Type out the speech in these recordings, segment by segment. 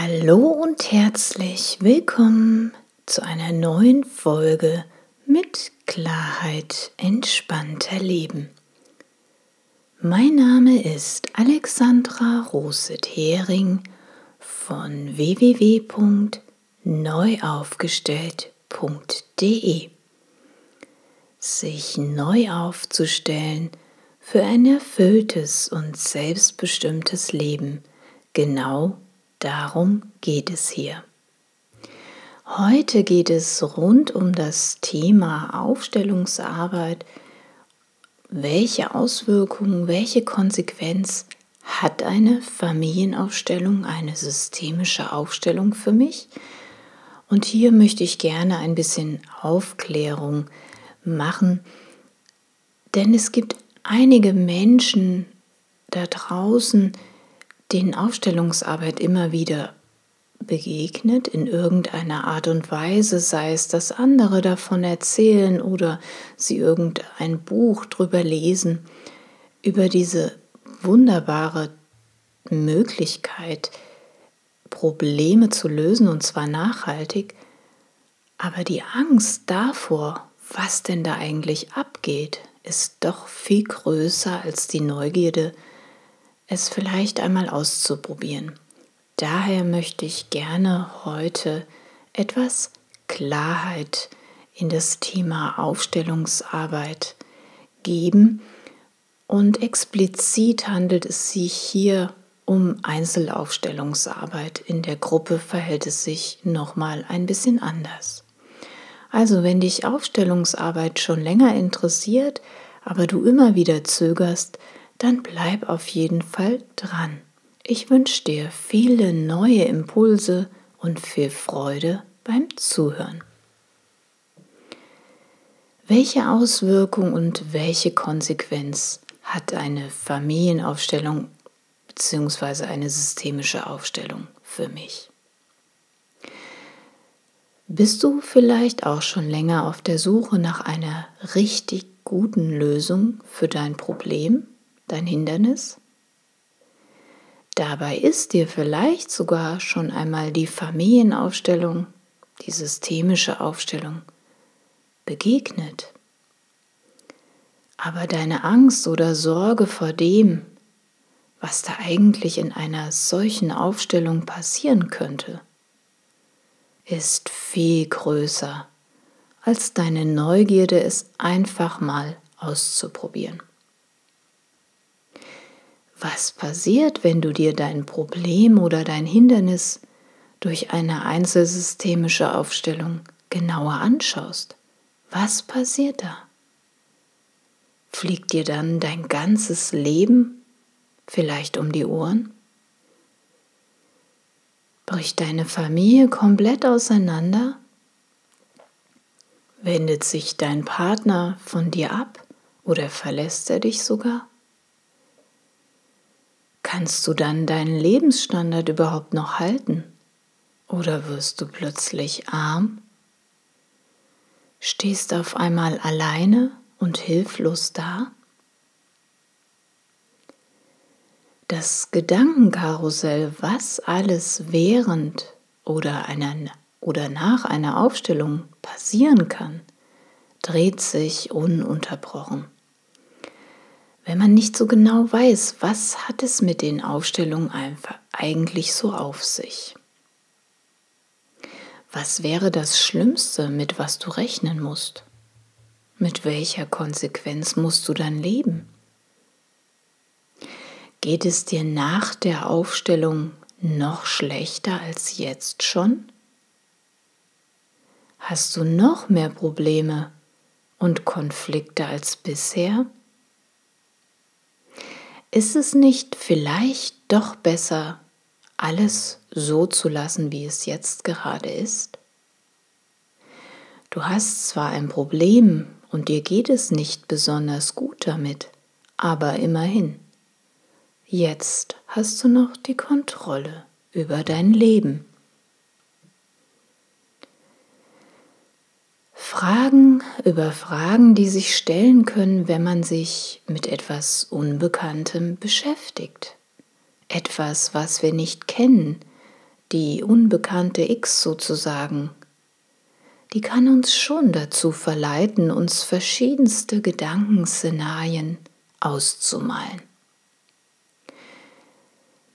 Hallo und herzlich willkommen zu einer neuen Folge mit Klarheit entspannter Leben. Mein Name ist Alexandra Roset-Hering von www.neuaufgestellt.de. Sich neu aufzustellen für ein erfülltes und selbstbestimmtes Leben, genau Darum geht es hier. Heute geht es rund um das Thema Aufstellungsarbeit. Welche Auswirkungen, welche Konsequenz hat eine Familienaufstellung, eine systemische Aufstellung für mich? Und hier möchte ich gerne ein bisschen Aufklärung machen, denn es gibt einige Menschen da draußen, den Aufstellungsarbeit immer wieder begegnet in irgendeiner Art und Weise, sei es, dass andere davon erzählen oder sie irgendein Buch drüber lesen, über diese wunderbare Möglichkeit, Probleme zu lösen und zwar nachhaltig, aber die Angst davor, was denn da eigentlich abgeht, ist doch viel größer als die Neugierde, es vielleicht einmal auszuprobieren. Daher möchte ich gerne heute etwas Klarheit in das Thema Aufstellungsarbeit geben und explizit handelt es sich hier um Einzelaufstellungsarbeit. In der Gruppe verhält es sich nochmal ein bisschen anders. Also wenn dich Aufstellungsarbeit schon länger interessiert, aber du immer wieder zögerst, dann bleib auf jeden Fall dran. Ich wünsche dir viele neue Impulse und viel Freude beim Zuhören. Welche Auswirkung und welche Konsequenz hat eine Familienaufstellung bzw. eine systemische Aufstellung für mich? Bist du vielleicht auch schon länger auf der Suche nach einer richtig guten Lösung für dein Problem? Dein Hindernis? Dabei ist dir vielleicht sogar schon einmal die Familienaufstellung, die systemische Aufstellung begegnet. Aber deine Angst oder Sorge vor dem, was da eigentlich in einer solchen Aufstellung passieren könnte, ist viel größer als deine Neugierde, es einfach mal auszuprobieren. Was passiert, wenn du dir dein Problem oder dein Hindernis durch eine einzelsystemische Aufstellung genauer anschaust? Was passiert da? Fliegt dir dann dein ganzes Leben vielleicht um die Ohren? Bricht deine Familie komplett auseinander? Wendet sich dein Partner von dir ab oder verlässt er dich sogar? Kannst du dann deinen Lebensstandard überhaupt noch halten? Oder wirst du plötzlich arm? Stehst auf einmal alleine und hilflos da? Das Gedankenkarussell, was alles während oder, einer, oder nach einer Aufstellung passieren kann, dreht sich ununterbrochen wenn man nicht so genau weiß, was hat es mit den Aufstellungen eigentlich so auf sich. Was wäre das Schlimmste, mit was du rechnen musst? Mit welcher Konsequenz musst du dann leben? Geht es dir nach der Aufstellung noch schlechter als jetzt schon? Hast du noch mehr Probleme und Konflikte als bisher? Ist es nicht vielleicht doch besser, alles so zu lassen, wie es jetzt gerade ist? Du hast zwar ein Problem und dir geht es nicht besonders gut damit, aber immerhin, jetzt hast du noch die Kontrolle über dein Leben. Fragen über Fragen, die sich stellen können, wenn man sich mit etwas Unbekanntem beschäftigt. Etwas, was wir nicht kennen, die unbekannte X sozusagen, die kann uns schon dazu verleiten, uns verschiedenste Gedankenszenarien auszumalen.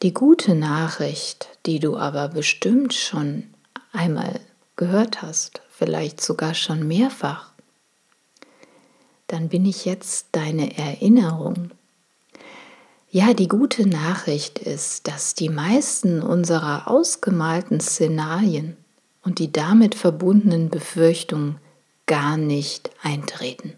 Die gute Nachricht, die du aber bestimmt schon einmal gehört hast, vielleicht sogar schon mehrfach, dann bin ich jetzt deine Erinnerung. Ja, die gute Nachricht ist, dass die meisten unserer ausgemalten Szenarien und die damit verbundenen Befürchtungen gar nicht eintreten.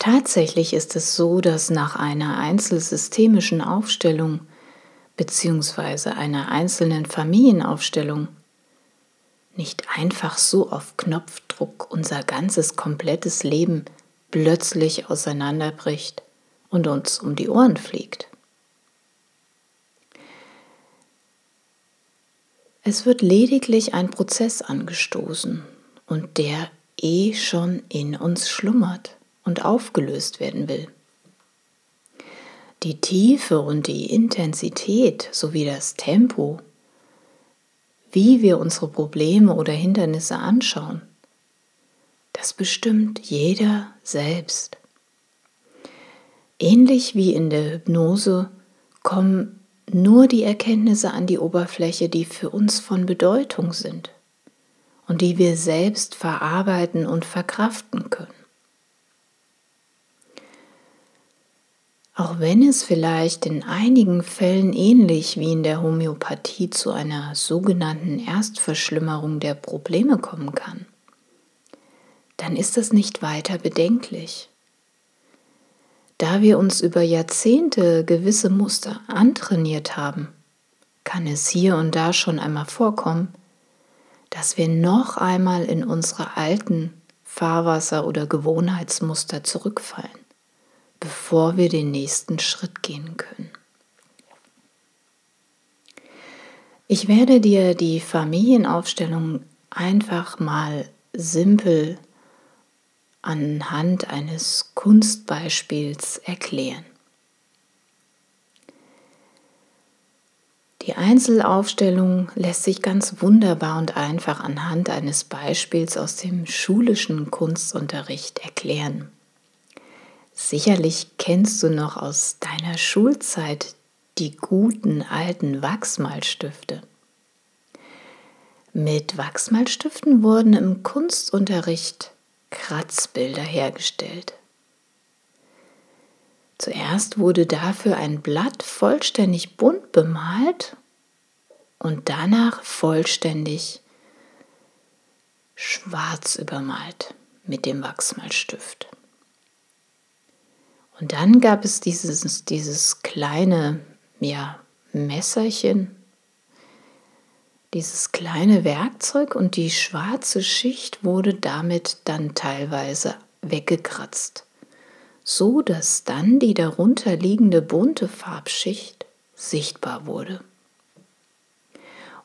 Tatsächlich ist es so, dass nach einer einzelsystemischen Aufstellung bzw. einer einzelnen Familienaufstellung nicht einfach so auf Knopfdruck unser ganzes komplettes Leben plötzlich auseinanderbricht und uns um die Ohren fliegt. Es wird lediglich ein Prozess angestoßen und der eh schon in uns schlummert und aufgelöst werden will. Die Tiefe und die Intensität sowie das Tempo, wie wir unsere Probleme oder Hindernisse anschauen, das bestimmt jeder selbst. Ähnlich wie in der Hypnose kommen nur die Erkenntnisse an die Oberfläche, die für uns von Bedeutung sind und die wir selbst verarbeiten und verkraften können. Auch wenn es vielleicht in einigen Fällen ähnlich wie in der Homöopathie zu einer sogenannten Erstverschlimmerung der Probleme kommen kann, dann ist das nicht weiter bedenklich. Da wir uns über Jahrzehnte gewisse Muster antrainiert haben, kann es hier und da schon einmal vorkommen, dass wir noch einmal in unsere alten Fahrwasser- oder Gewohnheitsmuster zurückfallen bevor wir den nächsten Schritt gehen können. Ich werde dir die Familienaufstellung einfach mal simpel anhand eines Kunstbeispiels erklären. Die Einzelaufstellung lässt sich ganz wunderbar und einfach anhand eines Beispiels aus dem schulischen Kunstunterricht erklären. Sicherlich kennst du noch aus deiner Schulzeit die guten alten Wachsmalstifte. Mit Wachsmalstiften wurden im Kunstunterricht Kratzbilder hergestellt. Zuerst wurde dafür ein Blatt vollständig bunt bemalt und danach vollständig schwarz übermalt mit dem Wachsmalstift. Und dann gab es dieses, dieses kleine ja, Messerchen, dieses kleine Werkzeug und die schwarze Schicht wurde damit dann teilweise weggekratzt, so dass dann die darunter liegende bunte Farbschicht sichtbar wurde.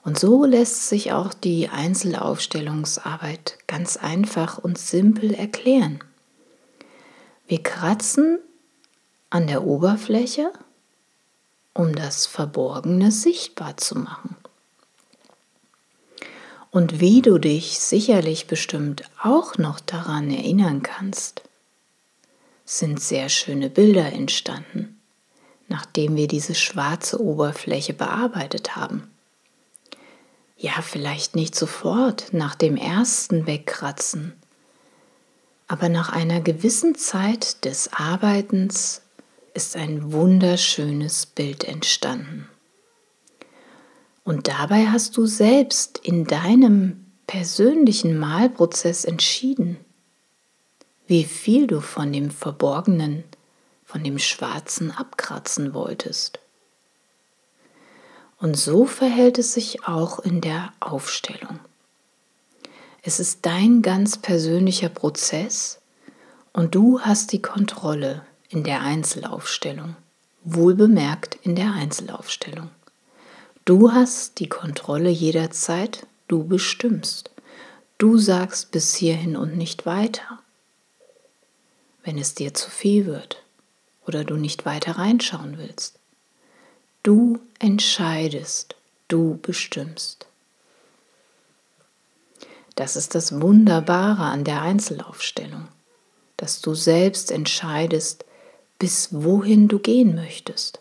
Und so lässt sich auch die Einzelaufstellungsarbeit ganz einfach und simpel erklären. Wir kratzen an der Oberfläche, um das Verborgene sichtbar zu machen. Und wie du dich sicherlich bestimmt auch noch daran erinnern kannst, sind sehr schöne Bilder entstanden, nachdem wir diese schwarze Oberfläche bearbeitet haben. Ja, vielleicht nicht sofort nach dem ersten Wegkratzen, aber nach einer gewissen Zeit des Arbeitens ist ein wunderschönes Bild entstanden. Und dabei hast du selbst in deinem persönlichen Malprozess entschieden, wie viel du von dem Verborgenen, von dem Schwarzen abkratzen wolltest. Und so verhält es sich auch in der Aufstellung. Es ist dein ganz persönlicher Prozess und du hast die Kontrolle in der Einzelaufstellung. Wohlbemerkt in der Einzelaufstellung. Du hast die Kontrolle jederzeit, du bestimmst. Du sagst bis hierhin und nicht weiter. Wenn es dir zu viel wird oder du nicht weiter reinschauen willst. Du entscheidest, du bestimmst. Das ist das Wunderbare an der Einzelaufstellung, dass du selbst entscheidest, bis wohin du gehen möchtest.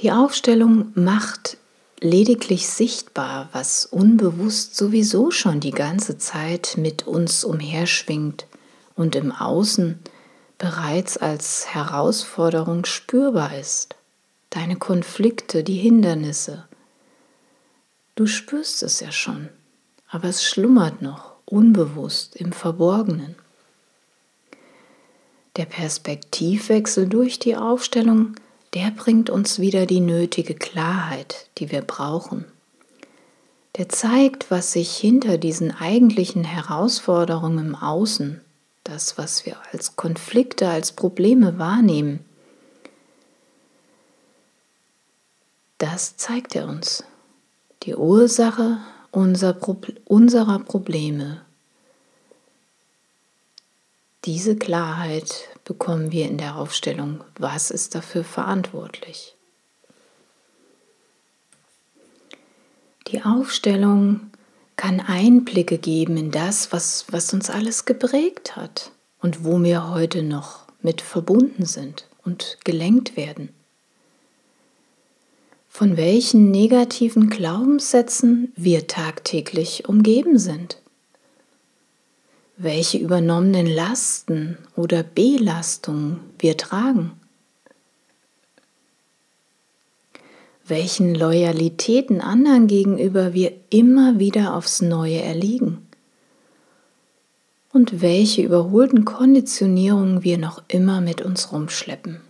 Die Aufstellung macht lediglich sichtbar, was unbewusst sowieso schon die ganze Zeit mit uns umherschwingt und im Außen bereits als Herausforderung spürbar ist. Deine Konflikte, die Hindernisse. Du spürst es ja schon, aber es schlummert noch unbewusst im Verborgenen. Der Perspektivwechsel durch die Aufstellung der bringt uns wieder die nötige Klarheit, die wir brauchen. Der zeigt, was sich hinter diesen eigentlichen Herausforderungen im Außen, das, was wir als Konflikte, als Probleme wahrnehmen, das zeigt er uns. Die Ursache unserer Probleme. Diese Klarheit bekommen wir in der Aufstellung, was ist dafür verantwortlich. Die Aufstellung kann Einblicke geben in das, was, was uns alles geprägt hat und wo wir heute noch mit verbunden sind und gelenkt werden. Von welchen negativen Glaubenssätzen wir tagtäglich umgeben sind welche übernommenen Lasten oder Belastungen wir tragen, welchen Loyalitäten anderen gegenüber wir immer wieder aufs Neue erliegen und welche überholten Konditionierungen wir noch immer mit uns rumschleppen.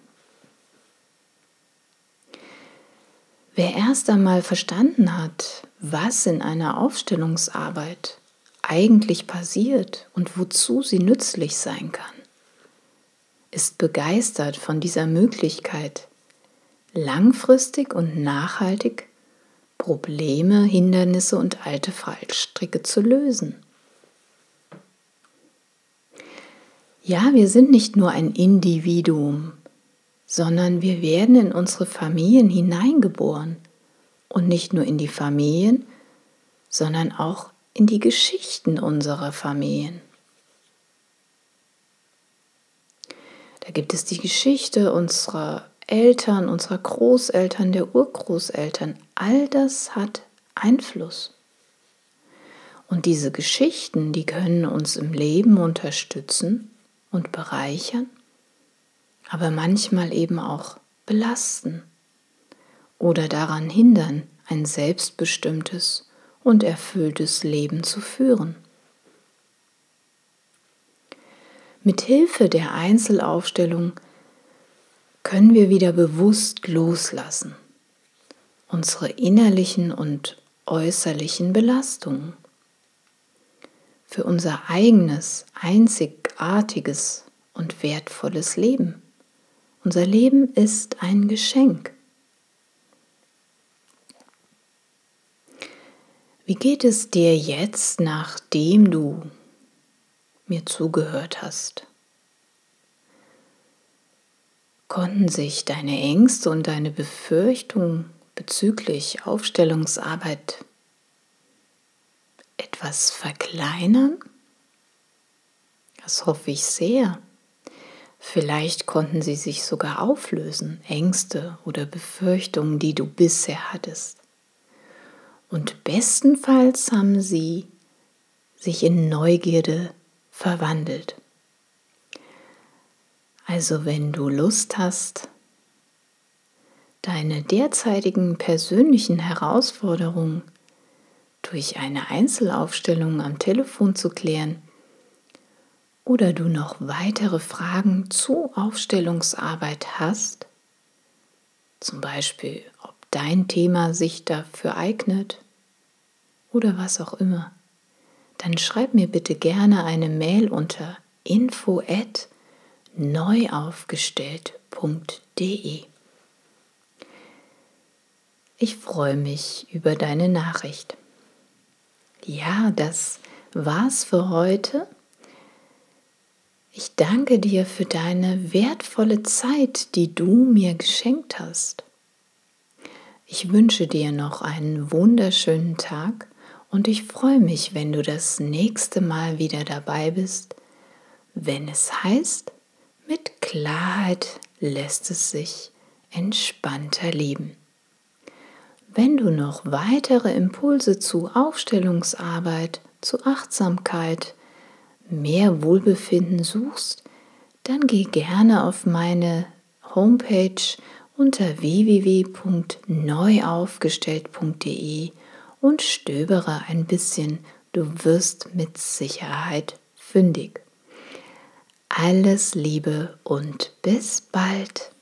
Wer erst einmal verstanden hat, was in einer Aufstellungsarbeit eigentlich passiert und wozu sie nützlich sein kann, ist begeistert von dieser Möglichkeit, langfristig und nachhaltig Probleme, Hindernisse und alte Fallstricke zu lösen. Ja, wir sind nicht nur ein Individuum, sondern wir werden in unsere Familien hineingeboren und nicht nur in die Familien, sondern auch in die Geschichten unserer Familien. Da gibt es die Geschichte unserer Eltern, unserer Großeltern, der Urgroßeltern. All das hat Einfluss. Und diese Geschichten, die können uns im Leben unterstützen und bereichern, aber manchmal eben auch belasten oder daran hindern, ein selbstbestimmtes und erfülltes Leben zu führen. Mit Hilfe der Einzelaufstellung können wir wieder bewusst loslassen, unsere innerlichen und äußerlichen Belastungen für unser eigenes, einzigartiges und wertvolles Leben. Unser Leben ist ein Geschenk. Wie geht es dir jetzt, nachdem du mir zugehört hast? Konnten sich deine Ängste und deine Befürchtungen bezüglich Aufstellungsarbeit etwas verkleinern? Das hoffe ich sehr. Vielleicht konnten sie sich sogar auflösen, Ängste oder Befürchtungen, die du bisher hattest. Und bestenfalls haben sie sich in Neugierde verwandelt. Also wenn du Lust hast, deine derzeitigen persönlichen Herausforderungen durch eine Einzelaufstellung am Telefon zu klären oder du noch weitere Fragen zu Aufstellungsarbeit hast, zum Beispiel ob dein Thema sich dafür eignet oder was auch immer, dann schreib mir bitte gerne eine Mail unter info neuaufgestellt.de. Ich freue mich über deine Nachricht. Ja, das war's für heute. Ich danke dir für deine wertvolle Zeit, die du mir geschenkt hast. Ich wünsche dir noch einen wunderschönen Tag und ich freue mich, wenn du das nächste Mal wieder dabei bist, wenn es heißt, mit Klarheit lässt es sich entspannter leben. Wenn du noch weitere Impulse zu Aufstellungsarbeit, zu Achtsamkeit, mehr Wohlbefinden suchst, dann geh gerne auf meine Homepage unter www.neuaufgestellt.de und stöbere ein bisschen. Du wirst mit Sicherheit fündig. Alles Liebe und bis bald.